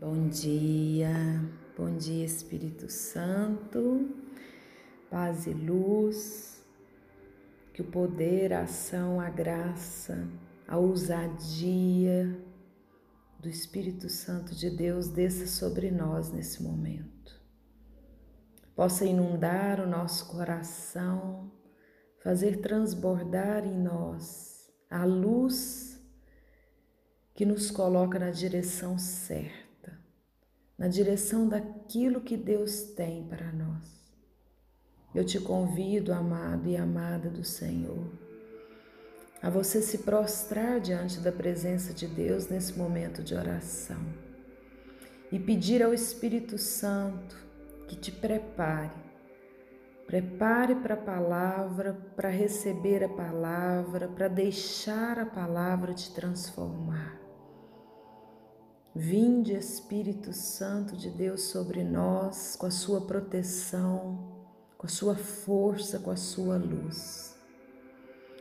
Bom dia, bom dia Espírito Santo, paz e luz, que o poder, a ação, a graça, a ousadia do Espírito Santo de Deus desça sobre nós nesse momento. Possa inundar o nosso coração, fazer transbordar em nós a luz que nos coloca na direção certa na direção daquilo que Deus tem para nós. Eu te convido, amado e amada do Senhor, a você se prostrar diante da presença de Deus nesse momento de oração e pedir ao Espírito Santo que te prepare. Prepare para a palavra, para receber a palavra, para deixar a palavra te transformar. Vinde, Espírito Santo de Deus, sobre nós, com a sua proteção, com a sua força, com a sua luz.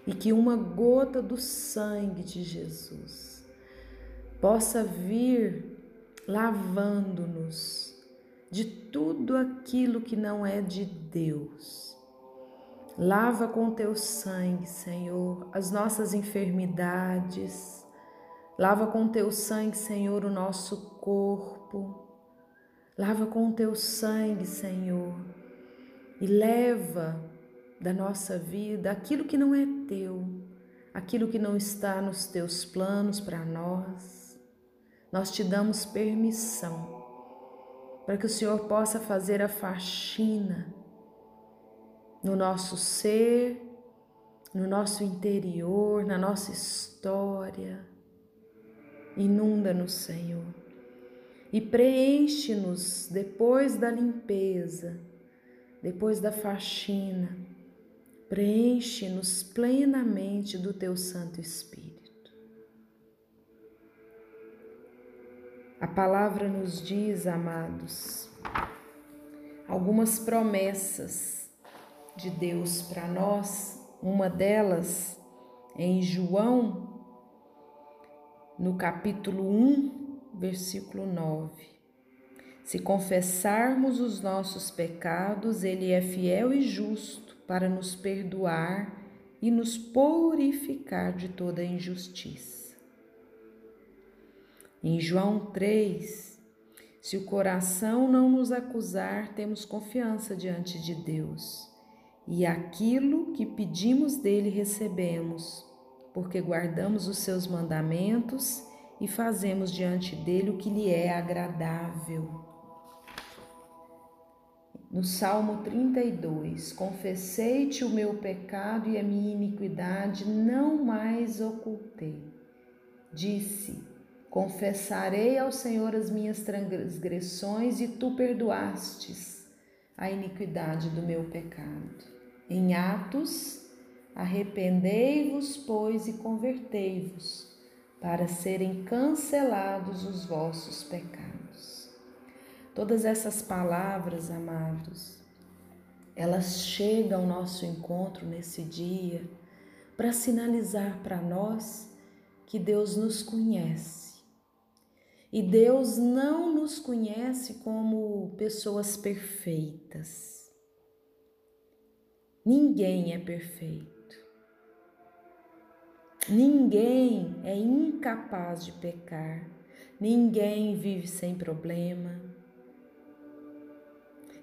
E que uma gota do sangue de Jesus possa vir lavando-nos de tudo aquilo que não é de Deus. Lava com teu sangue, Senhor, as nossas enfermidades, Lava com teu sangue, Senhor, o nosso corpo. Lava com teu sangue, Senhor, e leva da nossa vida aquilo que não é teu, aquilo que não está nos teus planos para nós. Nós te damos permissão para que o Senhor possa fazer a faxina no nosso ser, no nosso interior, na nossa história Inunda-nos, Senhor, e preenche-nos depois da limpeza, depois da faxina. Preenche-nos plenamente do teu Santo Espírito. A palavra nos diz, amados, algumas promessas de Deus para nós. Uma delas em João no capítulo 1, versículo 9. Se confessarmos os nossos pecados, Ele é fiel e justo para nos perdoar e nos purificar de toda injustiça. Em João 3, se o coração não nos acusar, temos confiança diante de Deus, e aquilo que pedimos dele recebemos porque guardamos os seus mandamentos e fazemos diante dele o que lhe é agradável. No Salmo 32, confessei-te o meu pecado e a minha iniquidade não mais ocultei. Disse: Confessarei ao Senhor as minhas transgressões e tu perdoastes a iniquidade do meu pecado. Em Atos Arrependei-vos, pois, e convertei-vos, para serem cancelados os vossos pecados. Todas essas palavras, amados, elas chegam ao nosso encontro nesse dia para sinalizar para nós que Deus nos conhece. E Deus não nos conhece como pessoas perfeitas. Ninguém é perfeito. Ninguém é incapaz de pecar, ninguém vive sem problema.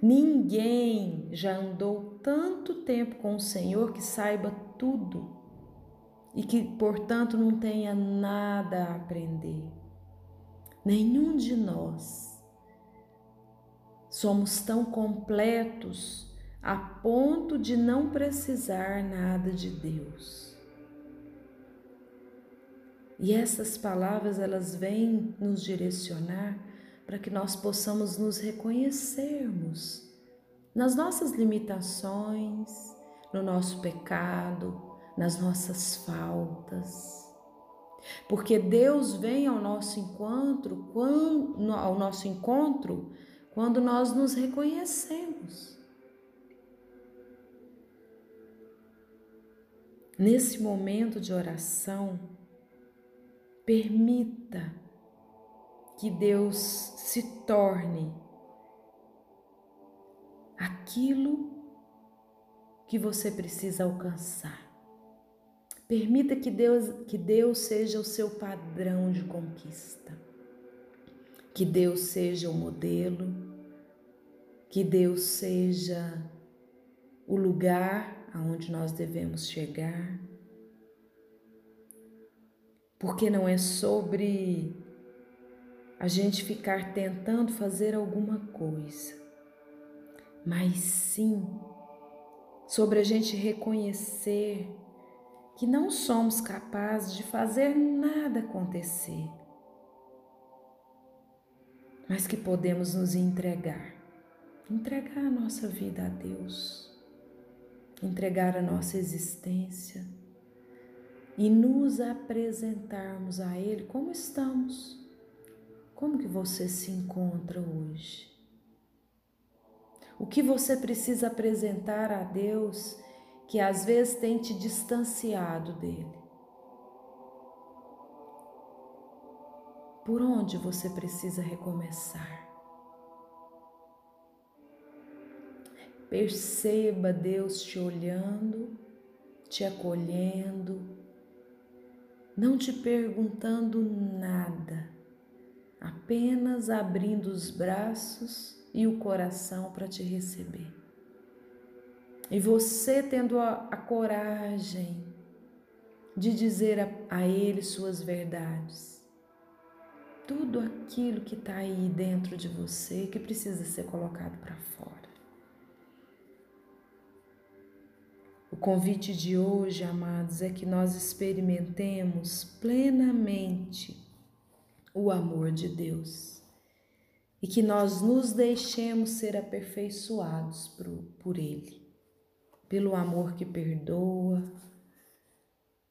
Ninguém já andou tanto tempo com o Senhor que saiba tudo e que, portanto, não tenha nada a aprender. Nenhum de nós somos tão completos a ponto de não precisar nada de Deus. E essas palavras elas vêm nos direcionar para que nós possamos nos reconhecermos nas nossas limitações, no nosso pecado, nas nossas faltas. Porque Deus vem ao nosso encontro, quando, ao nosso encontro, quando nós nos reconhecemos. Nesse momento de oração, Permita que Deus se torne aquilo que você precisa alcançar. Permita que Deus, que Deus seja o seu padrão de conquista. Que Deus seja o modelo, que Deus seja o lugar aonde nós devemos chegar. Porque não é sobre a gente ficar tentando fazer alguma coisa, mas sim sobre a gente reconhecer que não somos capazes de fazer nada acontecer, mas que podemos nos entregar, entregar a nossa vida a Deus, entregar a nossa existência e nos apresentarmos a Ele como estamos. Como que você se encontra hoje? O que você precisa apresentar a Deus que às vezes tem te distanciado dele? Por onde você precisa recomeçar? Perceba Deus te olhando, te acolhendo, não te perguntando nada, apenas abrindo os braços e o coração para te receber. E você tendo a, a coragem de dizer a, a Ele suas verdades, tudo aquilo que está aí dentro de você que precisa ser colocado para fora. O convite de hoje, amados, é que nós experimentemos plenamente o amor de Deus e que nós nos deixemos ser aperfeiçoados por, por Ele, pelo amor que perdoa,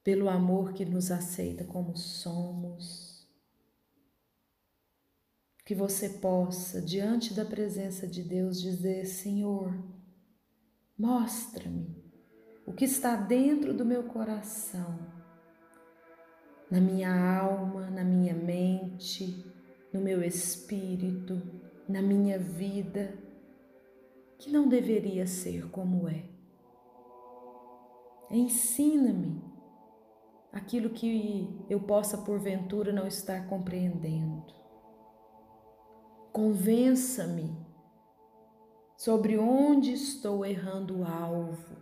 pelo amor que nos aceita como somos. Que você possa, diante da presença de Deus, dizer: Senhor, mostra-me o que está dentro do meu coração, na minha alma, na minha mente no meu espírito, na minha vida, que não deveria ser como é. Ensina-me aquilo que eu possa porventura não estar compreendendo. Convença-me sobre onde estou errando o alvo.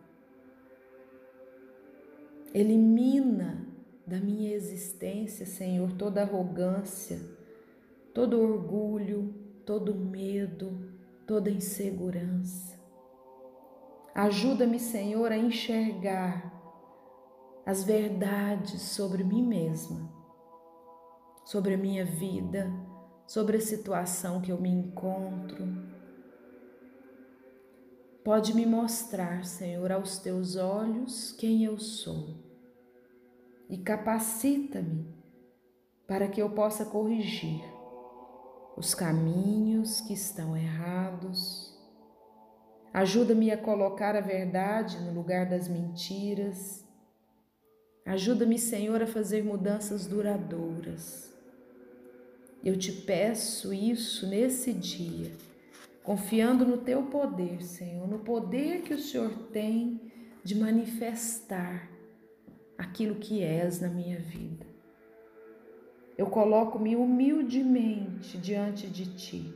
Elimina da minha existência, Senhor, toda arrogância, todo orgulho, todo medo, toda insegurança. Ajuda-me, Senhor, a enxergar as verdades sobre mim mesma, sobre a minha vida, sobre a situação que eu me encontro. Pode me mostrar, Senhor, aos teus olhos quem eu sou e capacita-me para que eu possa corrigir os caminhos que estão errados. Ajuda-me a colocar a verdade no lugar das mentiras. Ajuda-me, Senhor, a fazer mudanças duradouras. Eu te peço isso nesse dia, confiando no teu poder, Senhor, no poder que o Senhor tem de manifestar aquilo que és na minha vida eu coloco-me humildemente diante de ti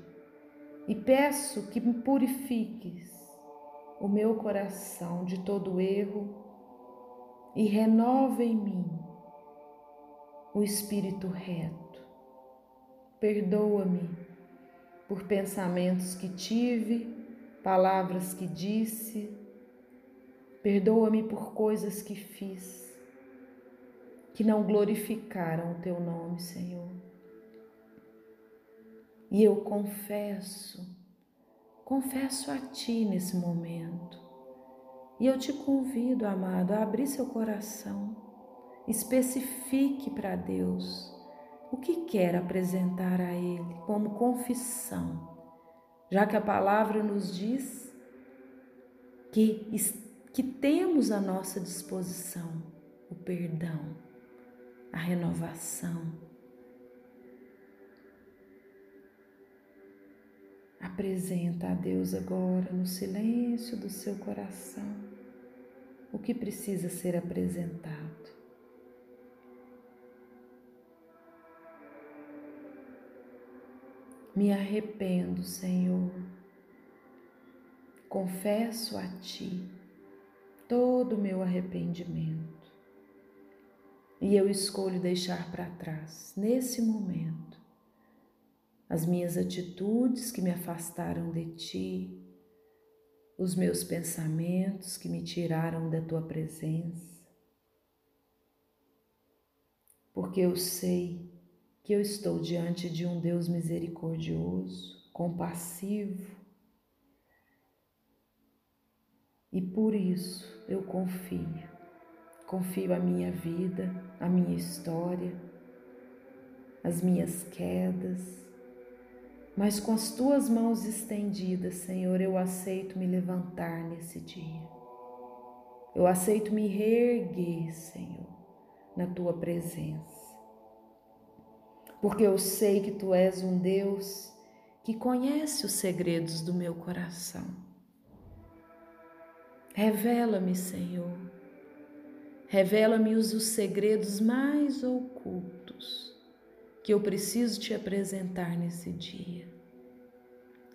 e peço que me purifiques o meu coração de todo erro e renova em mim o espírito reto. Perdoa-me por pensamentos que tive, palavras que disse, perdoa-me por coisas que fiz que não glorificaram o teu nome, Senhor. E eu confesso, confesso a ti nesse momento. E eu te convido, amado, a abrir seu coração. Especifique para Deus o que quer apresentar a Ele como confissão, já que a palavra nos diz que, que temos à nossa disposição o perdão a renovação. Apresenta a Deus agora, no silêncio do seu coração, o que precisa ser apresentado. Me arrependo, Senhor. Confesso a Ti todo o meu arrependimento. E eu escolho deixar para trás, nesse momento, as minhas atitudes que me afastaram de Ti, os meus pensamentos que me tiraram da Tua presença. Porque eu sei que eu estou diante de um Deus misericordioso, compassivo, e por isso eu confio. Confio a minha vida, a minha história, as minhas quedas, mas com as tuas mãos estendidas, Senhor, eu aceito me levantar nesse dia. Eu aceito me reerguer, Senhor, na tua presença porque eu sei que tu és um Deus que conhece os segredos do meu coração. Revela-me, Senhor, revela-me os, os segredos mais ocultos que eu preciso te apresentar nesse dia.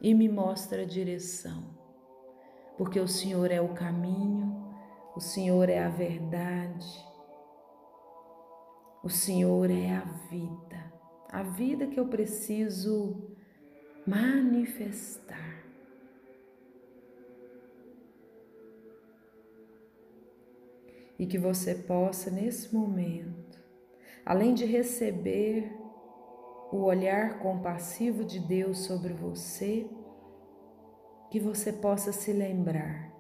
E me mostra a direção, porque o Senhor é o caminho, o Senhor é a verdade, o Senhor é a vida a vida que eu preciso manifestar. E que você possa, nesse momento, além de receber o olhar compassivo de Deus sobre você, que você possa se lembrar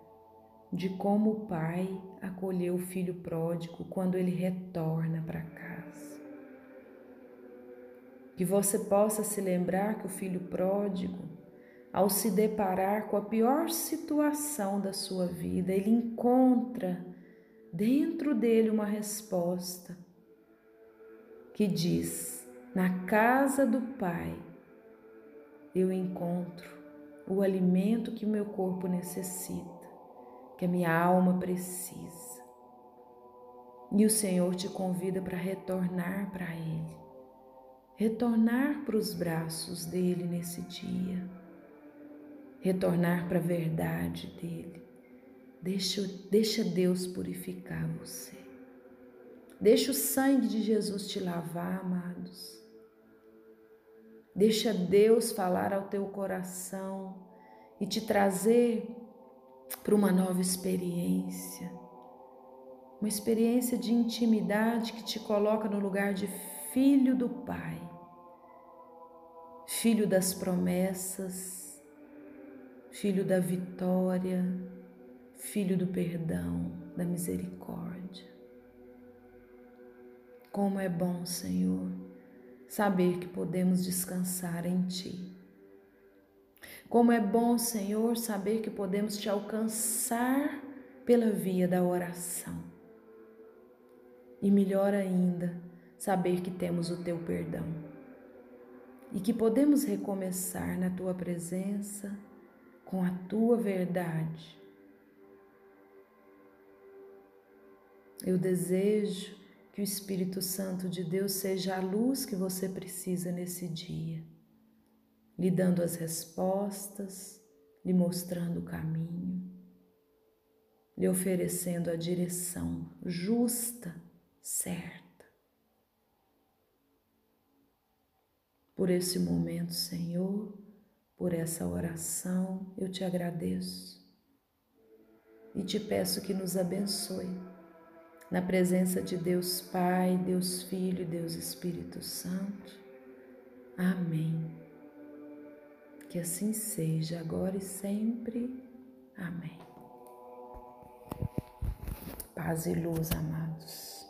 de como o pai acolheu o filho pródigo quando ele retorna para casa que você possa se lembrar que o filho pródigo, ao se deparar com a pior situação da sua vida, ele encontra dentro dele uma resposta que diz: Na casa do Pai eu encontro o alimento que o meu corpo necessita, que a minha alma precisa. E o Senhor te convida para retornar para Ele retornar para os braços dele nesse dia, retornar para a verdade dele. Deixa, deixa Deus purificar você. Deixa o sangue de Jesus te lavar, amados. Deixa Deus falar ao teu coração e te trazer para uma nova experiência. Uma experiência de intimidade que te coloca no lugar de filho do Pai, filho das promessas, filho da vitória, filho do perdão, da misericórdia. Como é bom, Senhor, saber que podemos descansar em Ti. Como é bom, Senhor, saber que podemos te alcançar pela via da oração. E melhor ainda, saber que temos o teu perdão e que podemos recomeçar na tua presença com a tua verdade. Eu desejo que o Espírito Santo de Deus seja a luz que você precisa nesse dia, lhe dando as respostas, lhe mostrando o caminho, lhe oferecendo a direção justa, certa. Por esse momento, Senhor, por essa oração, eu te agradeço e te peço que nos abençoe na presença de Deus Pai, Deus Filho e Deus Espírito Santo. Amém. Que assim seja, agora e sempre. Amém. Paz e luz, amados.